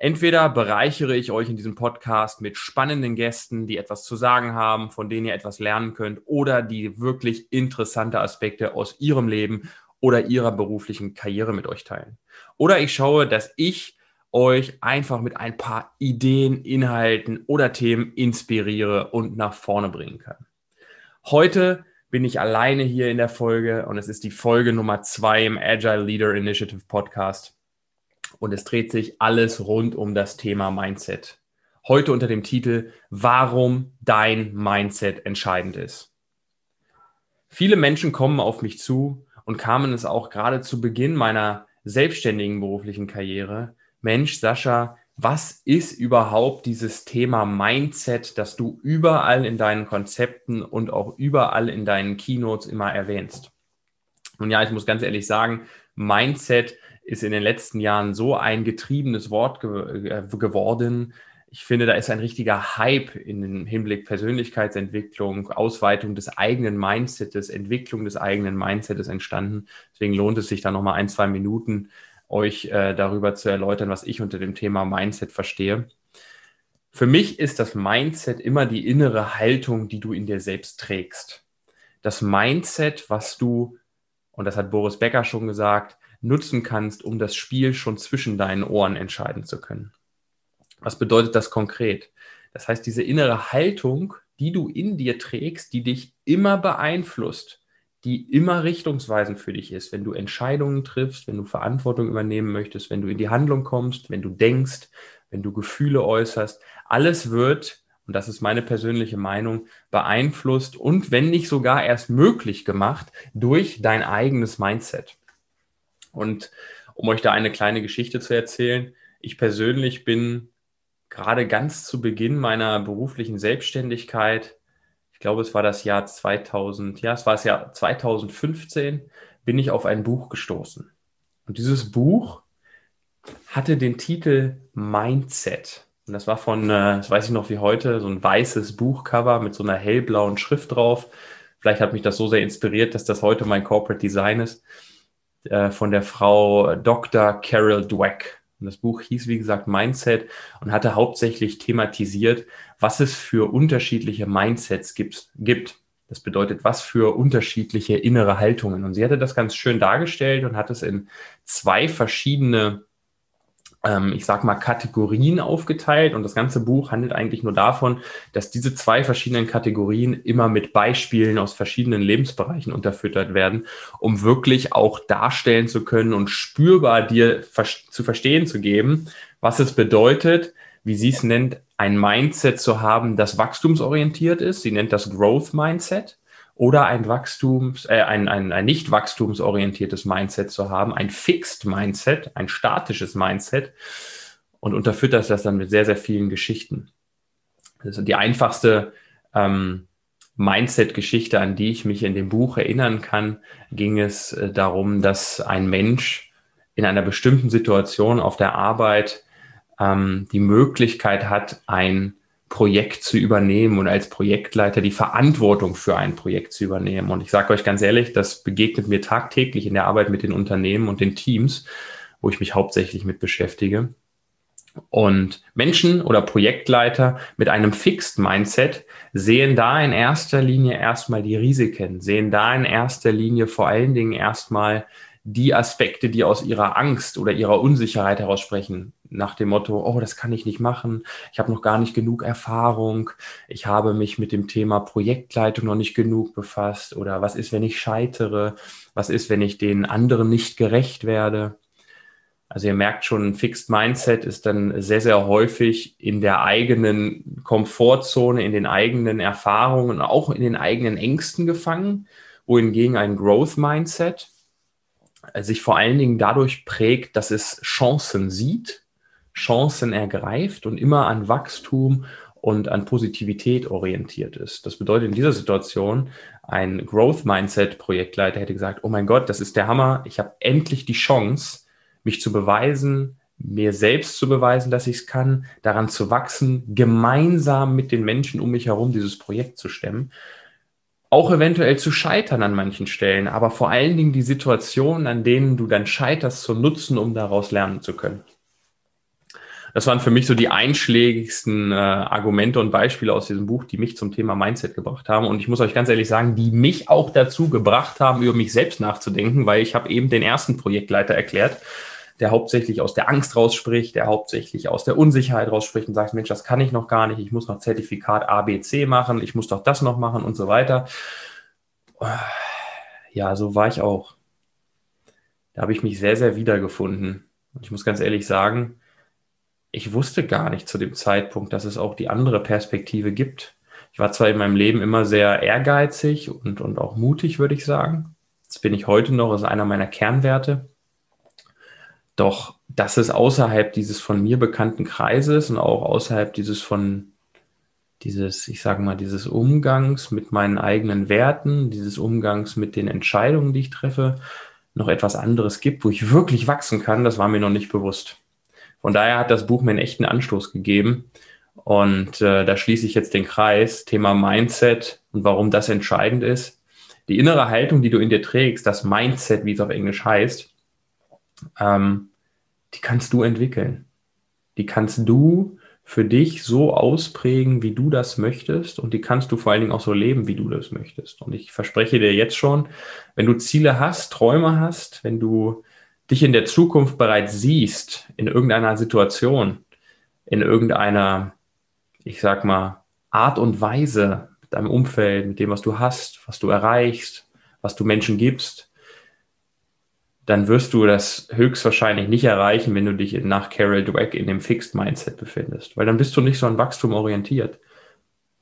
Entweder bereichere ich euch in diesem Podcast mit spannenden Gästen, die etwas zu sagen haben, von denen ihr etwas lernen könnt, oder die wirklich interessante Aspekte aus ihrem Leben oder ihrer beruflichen Karriere mit euch teilen. Oder ich schaue, dass ich euch einfach mit ein paar Ideen, Inhalten oder Themen inspiriere und nach vorne bringen kann. Heute bin ich alleine hier in der Folge und es ist die Folge Nummer zwei im Agile Leader Initiative Podcast. Und es dreht sich alles rund um das Thema Mindset. Heute unter dem Titel Warum dein Mindset entscheidend ist. Viele Menschen kommen auf mich zu und kamen es auch gerade zu Beginn meiner selbstständigen beruflichen Karriere Mensch, Sascha, was ist überhaupt dieses Thema Mindset, das du überall in deinen Konzepten und auch überall in deinen Keynotes immer erwähnst? Und ja, ich muss ganz ehrlich sagen, Mindset ist in den letzten Jahren so ein getriebenes Wort ge äh, geworden. Ich finde, da ist ein richtiger Hype in den Hinblick Persönlichkeitsentwicklung, Ausweitung des eigenen Mindsets, Entwicklung des eigenen Mindsets entstanden. Deswegen lohnt es sich da nochmal ein, zwei Minuten euch äh, darüber zu erläutern, was ich unter dem Thema Mindset verstehe. Für mich ist das Mindset immer die innere Haltung, die du in dir selbst trägst. Das Mindset, was du, und das hat Boris Becker schon gesagt, nutzen kannst, um das Spiel schon zwischen deinen Ohren entscheiden zu können. Was bedeutet das konkret? Das heißt, diese innere Haltung, die du in dir trägst, die dich immer beeinflusst, die immer richtungsweisend für dich ist, wenn du Entscheidungen triffst, wenn du Verantwortung übernehmen möchtest, wenn du in die Handlung kommst, wenn du denkst, wenn du Gefühle äußerst. Alles wird, und das ist meine persönliche Meinung, beeinflusst und wenn nicht sogar erst möglich gemacht durch dein eigenes Mindset. Und um euch da eine kleine Geschichte zu erzählen, ich persönlich bin gerade ganz zu Beginn meiner beruflichen Selbstständigkeit ich glaube, es war das Jahr 2000, ja, es war das Jahr 2015, bin ich auf ein Buch gestoßen. Und dieses Buch hatte den Titel Mindset. Und das war von, äh, das weiß ich noch wie heute, so ein weißes Buchcover mit so einer hellblauen Schrift drauf. Vielleicht hat mich das so sehr inspiriert, dass das heute mein Corporate Design ist. Äh, von der Frau Dr. Carol Dweck. Und das Buch hieß, wie gesagt, Mindset und hatte hauptsächlich thematisiert, was es für unterschiedliche Mindsets gibt. Das bedeutet, was für unterschiedliche innere Haltungen. Und sie hatte das ganz schön dargestellt und hat es in zwei verschiedene ähm, ich sag mal, Kategorien aufgeteilt. Und das ganze Buch handelt eigentlich nur davon, dass diese zwei verschiedenen Kategorien immer mit Beispielen aus verschiedenen Lebensbereichen unterfüttert werden, um wirklich auch darstellen zu können und spürbar dir zu verstehen zu geben, was es bedeutet, wie sie es nennt, ein Mindset zu haben, das wachstumsorientiert ist. Sie nennt das Growth Mindset oder ein Wachstums, äh, ein, ein, ein nicht wachstumsorientiertes Mindset zu haben, ein Fixed Mindset, ein statisches Mindset und unterfüttert das dann mit sehr, sehr vielen Geschichten. Also die einfachste ähm, Mindset-Geschichte, an die ich mich in dem Buch erinnern kann, ging es äh, darum, dass ein Mensch in einer bestimmten Situation auf der Arbeit ähm, die Möglichkeit hat, ein Projekt zu übernehmen und als Projektleiter die Verantwortung für ein Projekt zu übernehmen. Und ich sage euch ganz ehrlich, das begegnet mir tagtäglich in der Arbeit mit den Unternehmen und den Teams, wo ich mich hauptsächlich mit beschäftige. Und Menschen oder Projektleiter mit einem Fixed Mindset sehen da in erster Linie erstmal die Risiken, sehen da in erster Linie vor allen Dingen erstmal die Aspekte, die aus ihrer Angst oder ihrer Unsicherheit heraus sprechen, nach dem Motto, oh, das kann ich nicht machen, ich habe noch gar nicht genug Erfahrung, ich habe mich mit dem Thema Projektleitung noch nicht genug befasst oder was ist, wenn ich scheitere, was ist, wenn ich den anderen nicht gerecht werde. Also ihr merkt schon, ein Fixed Mindset ist dann sehr, sehr häufig in der eigenen Komfortzone, in den eigenen Erfahrungen, auch in den eigenen Ängsten gefangen, wohingegen ein Growth Mindset sich vor allen Dingen dadurch prägt, dass es Chancen sieht, Chancen ergreift und immer an Wachstum und an Positivität orientiert ist. Das bedeutet in dieser Situation, ein Growth Mindset Projektleiter hätte gesagt, oh mein Gott, das ist der Hammer, ich habe endlich die Chance, mich zu beweisen, mir selbst zu beweisen, dass ich es kann, daran zu wachsen, gemeinsam mit den Menschen um mich herum dieses Projekt zu stemmen. Auch eventuell zu scheitern an manchen Stellen, aber vor allen Dingen die Situationen, an denen du dann scheiterst, zu nutzen, um daraus lernen zu können. Das waren für mich so die einschlägigsten äh, Argumente und Beispiele aus diesem Buch, die mich zum Thema Mindset gebracht haben. Und ich muss euch ganz ehrlich sagen, die mich auch dazu gebracht haben, über mich selbst nachzudenken, weil ich habe eben den ersten Projektleiter erklärt, der hauptsächlich aus der Angst rausspricht, der hauptsächlich aus der Unsicherheit rausspricht und sagt, Mensch, das kann ich noch gar nicht, ich muss noch Zertifikat ABC machen, ich muss doch das noch machen und so weiter. Ja, so war ich auch. Da habe ich mich sehr, sehr wiedergefunden. Und ich muss ganz ehrlich sagen, ich wusste gar nicht zu dem Zeitpunkt, dass es auch die andere Perspektive gibt. Ich war zwar in meinem Leben immer sehr ehrgeizig und, und auch mutig, würde ich sagen. Das bin ich heute noch, ist einer meiner Kernwerte. Doch dass es außerhalb dieses von mir bekannten Kreises und auch außerhalb dieses von dieses, ich sage mal, dieses Umgangs mit meinen eigenen Werten, dieses Umgangs mit den Entscheidungen, die ich treffe, noch etwas anderes gibt, wo ich wirklich wachsen kann, das war mir noch nicht bewusst. Von daher hat das Buch mir einen echten Anstoß gegeben. Und äh, da schließe ich jetzt den Kreis, Thema Mindset und warum das entscheidend ist. Die innere Haltung, die du in dir trägst, das Mindset, wie es auf Englisch heißt, ähm, die kannst du entwickeln. Die kannst du für dich so ausprägen, wie du das möchtest. Und die kannst du vor allen Dingen auch so leben, wie du das möchtest. Und ich verspreche dir jetzt schon, wenn du Ziele hast, Träume hast, wenn du dich in der Zukunft bereits siehst, in irgendeiner Situation, in irgendeiner, ich sag mal, Art und Weise mit deinem Umfeld, mit dem, was du hast, was du erreichst, was du Menschen gibst, dann wirst du das höchstwahrscheinlich nicht erreichen, wenn du dich nach Carol Dweck in dem Fixed Mindset befindest, weil dann bist du nicht so an Wachstum orientiert.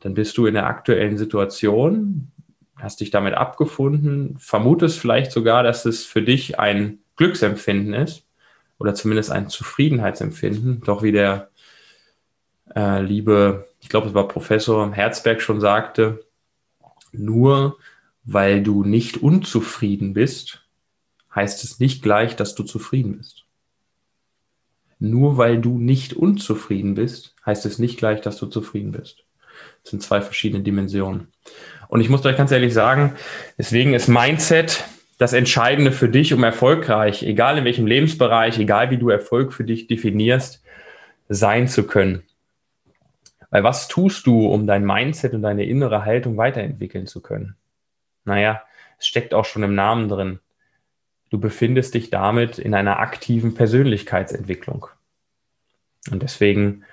Dann bist du in der aktuellen Situation, hast dich damit abgefunden, vermutest vielleicht sogar, dass es für dich ein Glücksempfinden ist oder zumindest ein Zufriedenheitsempfinden. Doch wie der äh, liebe, ich glaube, es war Professor Herzberg schon sagte, nur weil du nicht unzufrieden bist, heißt es nicht gleich, dass du zufrieden bist. Nur weil du nicht unzufrieden bist, heißt es nicht gleich, dass du zufrieden bist. Das sind zwei verschiedene Dimensionen. Und ich muss euch ganz ehrlich sagen, deswegen ist Mindset das Entscheidende für dich, um erfolgreich, egal in welchem Lebensbereich, egal wie du Erfolg für dich definierst, sein zu können. Weil was tust du, um dein Mindset und deine innere Haltung weiterentwickeln zu können? Naja, es steckt auch schon im Namen drin. Du befindest dich damit in einer aktiven Persönlichkeitsentwicklung. Und deswegen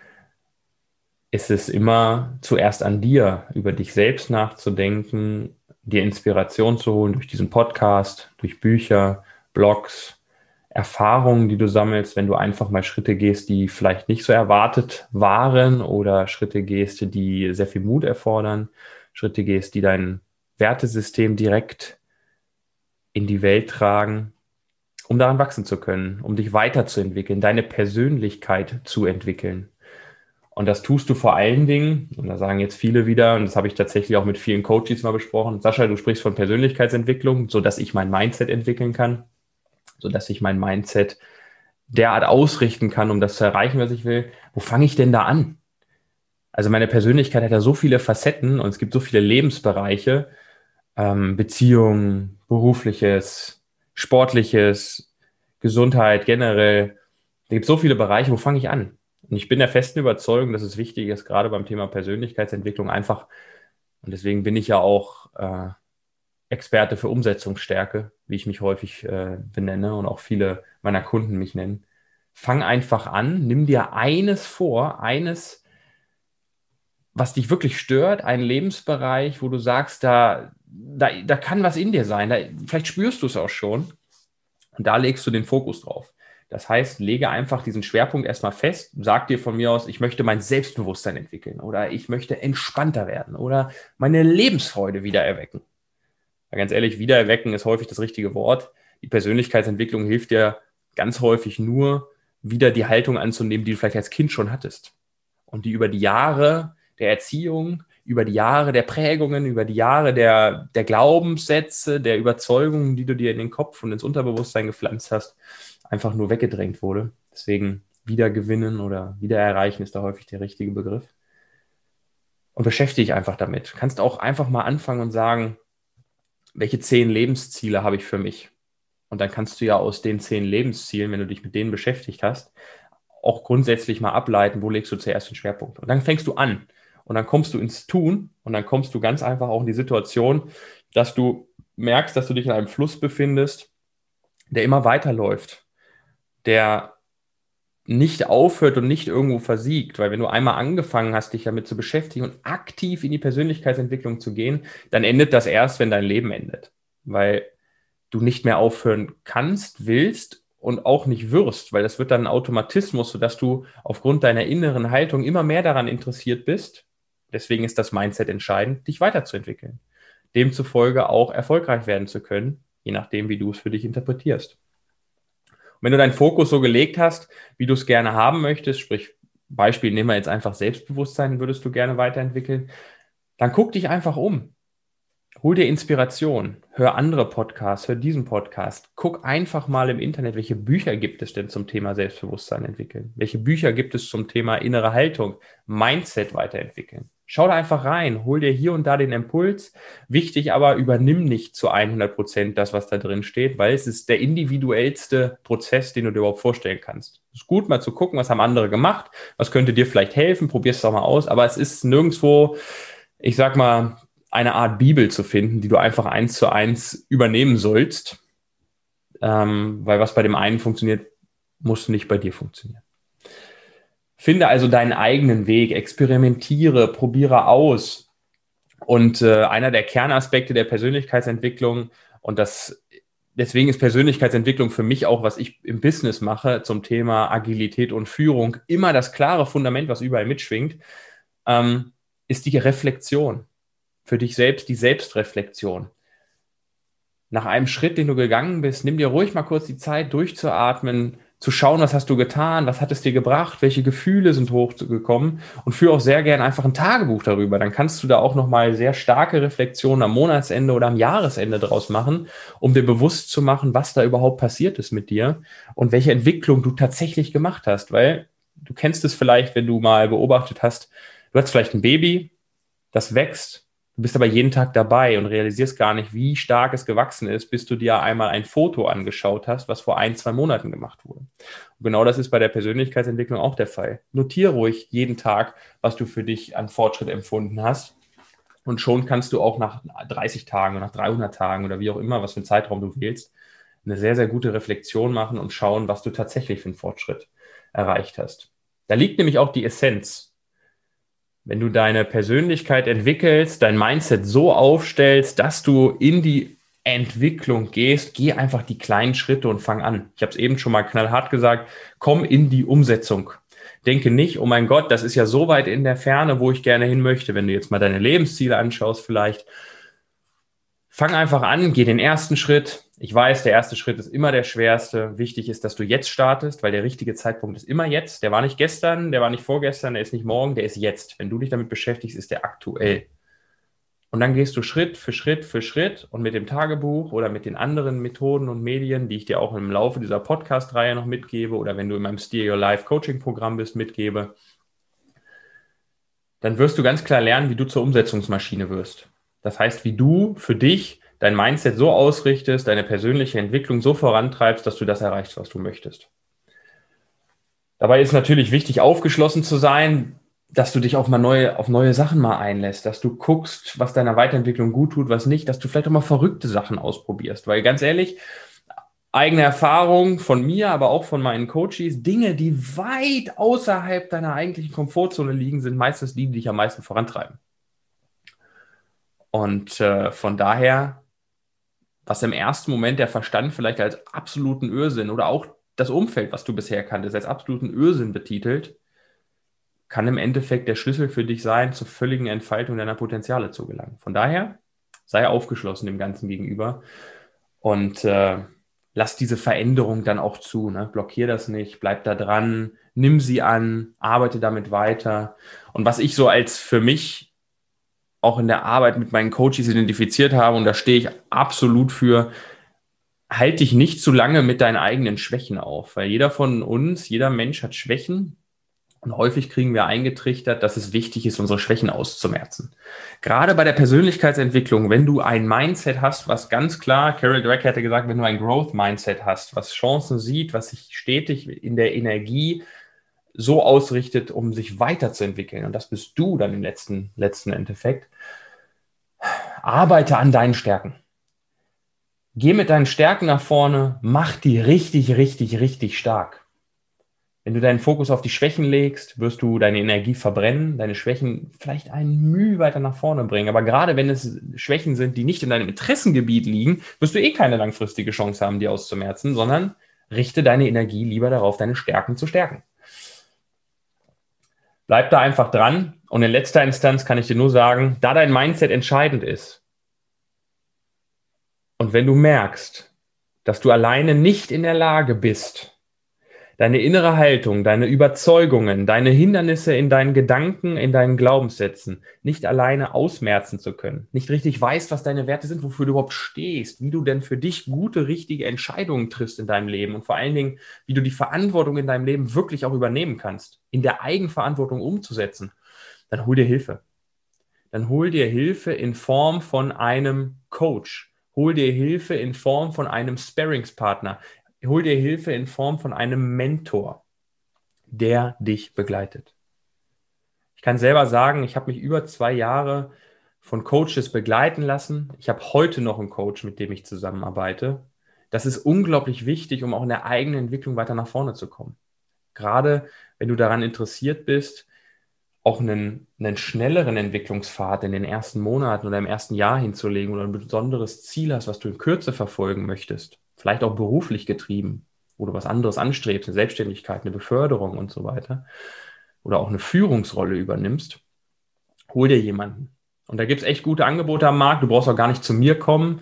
ist es immer zuerst an dir, über dich selbst nachzudenken, dir Inspiration zu holen durch diesen Podcast, durch Bücher, Blogs, Erfahrungen, die du sammelst, wenn du einfach mal Schritte gehst, die vielleicht nicht so erwartet waren oder Schritte gehst, die sehr viel Mut erfordern, Schritte gehst, die dein Wertesystem direkt in die Welt tragen, um daran wachsen zu können, um dich weiterzuentwickeln, deine Persönlichkeit zu entwickeln. Und das tust du vor allen Dingen, und da sagen jetzt viele wieder, und das habe ich tatsächlich auch mit vielen Coaches mal besprochen, Sascha, du sprichst von Persönlichkeitsentwicklung, so dass ich mein Mindset entwickeln kann, so dass ich mein Mindset derart ausrichten kann, um das zu erreichen, was ich will. Wo fange ich denn da an? Also meine Persönlichkeit hat ja so viele Facetten und es gibt so viele Lebensbereiche, ähm, Beziehungen, berufliches, sportliches, Gesundheit generell. Da gibt so viele Bereiche, wo fange ich an? Und ich bin der festen Überzeugung, dass es wichtig ist, gerade beim Thema Persönlichkeitsentwicklung einfach, und deswegen bin ich ja auch äh, Experte für Umsetzungsstärke, wie ich mich häufig äh, benenne und auch viele meiner Kunden mich nennen. Fang einfach an, nimm dir eines vor, eines, was dich wirklich stört, einen Lebensbereich, wo du sagst, da, da, da kann was in dir sein, da, vielleicht spürst du es auch schon. Und da legst du den Fokus drauf. Das heißt, lege einfach diesen Schwerpunkt erstmal fest, sag dir von mir aus, ich möchte mein Selbstbewusstsein entwickeln oder ich möchte entspannter werden oder meine Lebensfreude wieder erwecken. Ja, ganz ehrlich, wiedererwecken ist häufig das richtige Wort. Die Persönlichkeitsentwicklung hilft dir ganz häufig nur, wieder die Haltung anzunehmen, die du vielleicht als Kind schon hattest. Und die über die Jahre der Erziehung, über die Jahre der Prägungen, über die Jahre der, der Glaubenssätze, der Überzeugungen, die du dir in den Kopf und ins Unterbewusstsein gepflanzt hast, einfach nur weggedrängt wurde. Deswegen wiedergewinnen oder wiedererreichen ist da häufig der richtige Begriff. Und beschäftige dich einfach damit. Kannst auch einfach mal anfangen und sagen, welche zehn Lebensziele habe ich für mich? Und dann kannst du ja aus den zehn Lebenszielen, wenn du dich mit denen beschäftigt hast, auch grundsätzlich mal ableiten, wo legst du zuerst den Schwerpunkt. Und dann fängst du an und dann kommst du ins Tun und dann kommst du ganz einfach auch in die Situation, dass du merkst, dass du dich in einem Fluss befindest, der immer weiterläuft, der nicht aufhört und nicht irgendwo versiegt, weil wenn du einmal angefangen hast, dich damit zu beschäftigen und aktiv in die Persönlichkeitsentwicklung zu gehen, dann endet das erst, wenn dein Leben endet, weil du nicht mehr aufhören kannst, willst und auch nicht wirst, weil das wird dann ein Automatismus, sodass du aufgrund deiner inneren Haltung immer mehr daran interessiert bist. Deswegen ist das Mindset entscheidend, dich weiterzuentwickeln. Demzufolge auch erfolgreich werden zu können, je nachdem, wie du es für dich interpretierst wenn du deinen Fokus so gelegt hast, wie du es gerne haben möchtest, sprich Beispiel, nehmen wir jetzt einfach Selbstbewusstsein, würdest du gerne weiterentwickeln, dann guck dich einfach um. Hol dir Inspiration, hör andere Podcasts, hör diesen Podcast. Guck einfach mal im Internet, welche Bücher gibt es denn zum Thema Selbstbewusstsein entwickeln? Welche Bücher gibt es zum Thema innere Haltung, Mindset weiterentwickeln? Schau da einfach rein, hol dir hier und da den Impuls. Wichtig aber, übernimm nicht zu 100 Prozent das, was da drin steht, weil es ist der individuellste Prozess, den du dir überhaupt vorstellen kannst. Es ist gut, mal zu gucken, was haben andere gemacht, was könnte dir vielleicht helfen, probier es doch mal aus, aber es ist nirgendwo, ich sag mal, eine Art Bibel zu finden, die du einfach eins zu eins übernehmen sollst, ähm, weil was bei dem einen funktioniert, muss nicht bei dir funktionieren. Finde also deinen eigenen Weg, experimentiere, probiere aus. Und äh, einer der Kernaspekte der Persönlichkeitsentwicklung, und das deswegen ist Persönlichkeitsentwicklung für mich auch, was ich im Business mache, zum Thema Agilität und Führung, immer das klare Fundament, was überall mitschwingt, ähm, ist die Reflexion. Für dich selbst die Selbstreflexion. Nach einem Schritt, den du gegangen bist, nimm dir ruhig mal kurz die Zeit, durchzuatmen, zu schauen, was hast du getan, was hat es dir gebracht, welche Gefühle sind hochgekommen und führe auch sehr gerne einfach ein Tagebuch darüber. Dann kannst du da auch nochmal sehr starke Reflexionen am Monatsende oder am Jahresende draus machen, um dir bewusst zu machen, was da überhaupt passiert ist mit dir und welche Entwicklung du tatsächlich gemacht hast, weil du kennst es vielleicht, wenn du mal beobachtet hast, du hast vielleicht ein Baby, das wächst Du bist aber jeden Tag dabei und realisierst gar nicht, wie stark es gewachsen ist, bis du dir einmal ein Foto angeschaut hast, was vor ein, zwei Monaten gemacht wurde. Und genau das ist bei der Persönlichkeitsentwicklung auch der Fall. Notiere ruhig jeden Tag, was du für dich an Fortschritt empfunden hast. Und schon kannst du auch nach 30 Tagen oder nach 300 Tagen oder wie auch immer, was für einen Zeitraum du wählst, eine sehr, sehr gute Reflexion machen und schauen, was du tatsächlich für einen Fortschritt erreicht hast. Da liegt nämlich auch die Essenz wenn du deine Persönlichkeit entwickelst, dein Mindset so aufstellst, dass du in die Entwicklung gehst, geh einfach die kleinen Schritte und fang an. Ich habe es eben schon mal knallhart gesagt, komm in die Umsetzung. Denke nicht, oh mein Gott, das ist ja so weit in der Ferne, wo ich gerne hin möchte. Wenn du jetzt mal deine Lebensziele anschaust, vielleicht fang einfach an, geh den ersten Schritt, ich weiß, der erste Schritt ist immer der schwerste. Wichtig ist, dass du jetzt startest, weil der richtige Zeitpunkt ist immer jetzt. Der war nicht gestern, der war nicht vorgestern, der ist nicht morgen, der ist jetzt. Wenn du dich damit beschäftigst, ist der aktuell. Und dann gehst du Schritt für Schritt für Schritt und mit dem Tagebuch oder mit den anderen Methoden und Medien, die ich dir auch im Laufe dieser Podcast-Reihe noch mitgebe oder wenn du in meinem Steer Your Life Coaching-Programm bist, mitgebe, dann wirst du ganz klar lernen, wie du zur Umsetzungsmaschine wirst. Das heißt, wie du für dich dein Mindset so ausrichtest, deine persönliche Entwicklung so vorantreibst, dass du das erreichst, was du möchtest. Dabei ist natürlich wichtig, aufgeschlossen zu sein, dass du dich auf mal neue, auf neue Sachen mal einlässt, dass du guckst, was deiner Weiterentwicklung gut tut, was nicht, dass du vielleicht auch mal verrückte Sachen ausprobierst. Weil ganz ehrlich, eigene Erfahrung von mir, aber auch von meinen Coaches, Dinge, die weit außerhalb deiner eigentlichen Komfortzone liegen, sind meistens die, die dich am meisten vorantreiben. Und äh, von daher was im ersten Moment der Verstand vielleicht als absoluten Irrsinn oder auch das Umfeld, was du bisher kanntest, als absoluten Irrsinn betitelt, kann im Endeffekt der Schlüssel für dich sein, zur völligen Entfaltung deiner Potenziale zu gelangen. Von daher sei aufgeschlossen dem Ganzen gegenüber und äh, lass diese Veränderung dann auch zu. Ne? Blockier das nicht, bleib da dran, nimm sie an, arbeite damit weiter. Und was ich so als für mich auch in der Arbeit mit meinen Coaches identifiziert habe, und da stehe ich absolut für, halt dich nicht zu lange mit deinen eigenen Schwächen auf, weil jeder von uns, jeder Mensch hat Schwächen. Und häufig kriegen wir eingetrichtert, dass es wichtig ist, unsere Schwächen auszumerzen. Gerade bei der Persönlichkeitsentwicklung, wenn du ein Mindset hast, was ganz klar, Carol Dweck hätte gesagt, wenn du ein Growth-Mindset hast, was Chancen sieht, was sich stetig in der Energie so ausrichtet, um sich weiterzuentwickeln, und das bist du dann im letzten, letzten Endeffekt, arbeite an deinen Stärken. Geh mit deinen Stärken nach vorne, mach die richtig, richtig, richtig stark. Wenn du deinen Fokus auf die Schwächen legst, wirst du deine Energie verbrennen, deine Schwächen vielleicht einen Mühe weiter nach vorne bringen. Aber gerade wenn es Schwächen sind, die nicht in deinem Interessengebiet liegen, wirst du eh keine langfristige Chance haben, die auszumerzen, sondern richte deine Energie lieber darauf, deine Stärken zu stärken. Bleib da einfach dran. Und in letzter Instanz kann ich dir nur sagen, da dein Mindset entscheidend ist und wenn du merkst, dass du alleine nicht in der Lage bist, deine innere Haltung, deine Überzeugungen, deine Hindernisse in deinen Gedanken, in deinen Glaubenssätzen nicht alleine ausmerzen zu können, nicht richtig weißt, was deine Werte sind, wofür du überhaupt stehst, wie du denn für dich gute, richtige Entscheidungen triffst in deinem Leben und vor allen Dingen, wie du die Verantwortung in deinem Leben wirklich auch übernehmen kannst, in der Eigenverantwortung umzusetzen, dann hol dir Hilfe. Dann hol dir Hilfe in Form von einem Coach. Hol dir Hilfe in Form von einem Sparringspartner hol dir Hilfe in Form von einem Mentor, der dich begleitet. Ich kann selber sagen, ich habe mich über zwei Jahre von Coaches begleiten lassen. Ich habe heute noch einen Coach, mit dem ich zusammenarbeite. Das ist unglaublich wichtig, um auch in der eigenen Entwicklung weiter nach vorne zu kommen. Gerade wenn du daran interessiert bist, auch einen, einen schnelleren Entwicklungspfad in den ersten Monaten oder im ersten Jahr hinzulegen oder ein besonderes Ziel hast, was du in Kürze verfolgen möchtest, vielleicht auch beruflich getrieben, wo du was anderes anstrebst, eine Selbstständigkeit, eine Beförderung und so weiter, oder auch eine Führungsrolle übernimmst, hol dir jemanden. Und da gibt es echt gute Angebote am Markt. Du brauchst auch gar nicht zu mir kommen.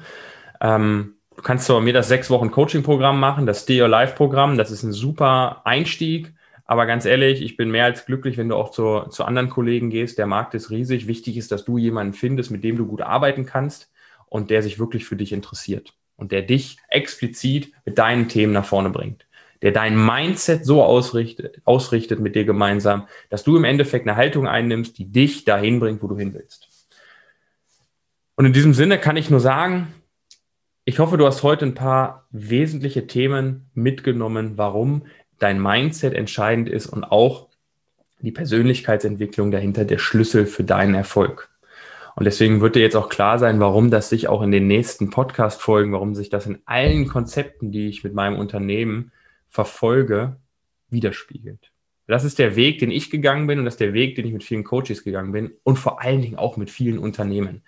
Ähm, du kannst bei mir das sechs Wochen Coaching-Programm machen, das Stay Your Life-Programm. Das ist ein super Einstieg. Aber ganz ehrlich, ich bin mehr als glücklich, wenn du auch zu, zu anderen Kollegen gehst. Der Markt ist riesig. Wichtig ist, dass du jemanden findest, mit dem du gut arbeiten kannst und der sich wirklich für dich interessiert und der dich explizit mit deinen Themen nach vorne bringt. Der dein Mindset so ausrichtet, ausrichtet mit dir gemeinsam, dass du im Endeffekt eine Haltung einnimmst, die dich dahin bringt, wo du hin willst. Und in diesem Sinne kann ich nur sagen, ich hoffe, du hast heute ein paar wesentliche Themen mitgenommen, warum dein Mindset entscheidend ist und auch die Persönlichkeitsentwicklung dahinter der Schlüssel für deinen Erfolg. Und deswegen wird dir jetzt auch klar sein, warum das sich auch in den nächsten Podcast-Folgen, warum sich das in allen Konzepten, die ich mit meinem Unternehmen verfolge, widerspiegelt. Das ist der Weg, den ich gegangen bin und das ist der Weg, den ich mit vielen Coaches gegangen bin und vor allen Dingen auch mit vielen Unternehmen.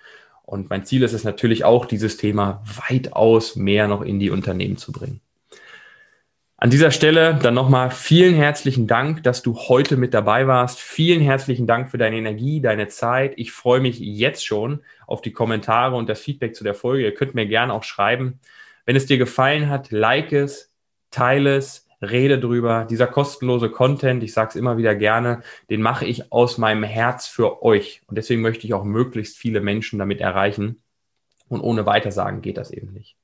Und mein Ziel ist es natürlich auch, dieses Thema weitaus mehr noch in die Unternehmen zu bringen. An dieser Stelle dann nochmal vielen herzlichen Dank, dass du heute mit dabei warst. Vielen herzlichen Dank für deine Energie, deine Zeit. Ich freue mich jetzt schon auf die Kommentare und das Feedback zu der Folge. Ihr könnt mir gerne auch schreiben. Wenn es dir gefallen hat, like es, teile es, rede drüber. Dieser kostenlose Content, ich sage es immer wieder gerne, den mache ich aus meinem Herz für euch. Und deswegen möchte ich auch möglichst viele Menschen damit erreichen. Und ohne Weitersagen geht das eben nicht.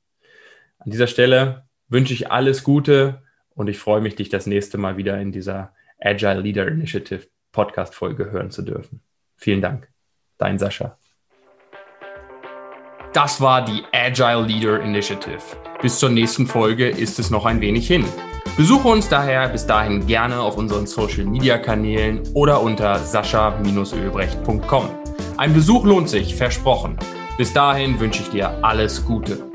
An dieser Stelle wünsche ich alles Gute und ich freue mich, dich das nächste Mal wieder in dieser Agile Leader Initiative Podcast-Folge hören zu dürfen. Vielen Dank. Dein Sascha. Das war die Agile Leader Initiative. Bis zur nächsten Folge ist es noch ein wenig hin. Besuche uns daher bis dahin gerne auf unseren Social Media Kanälen oder unter sascha-ölbrecht.com. Ein Besuch lohnt sich, versprochen. Bis dahin wünsche ich dir alles Gute.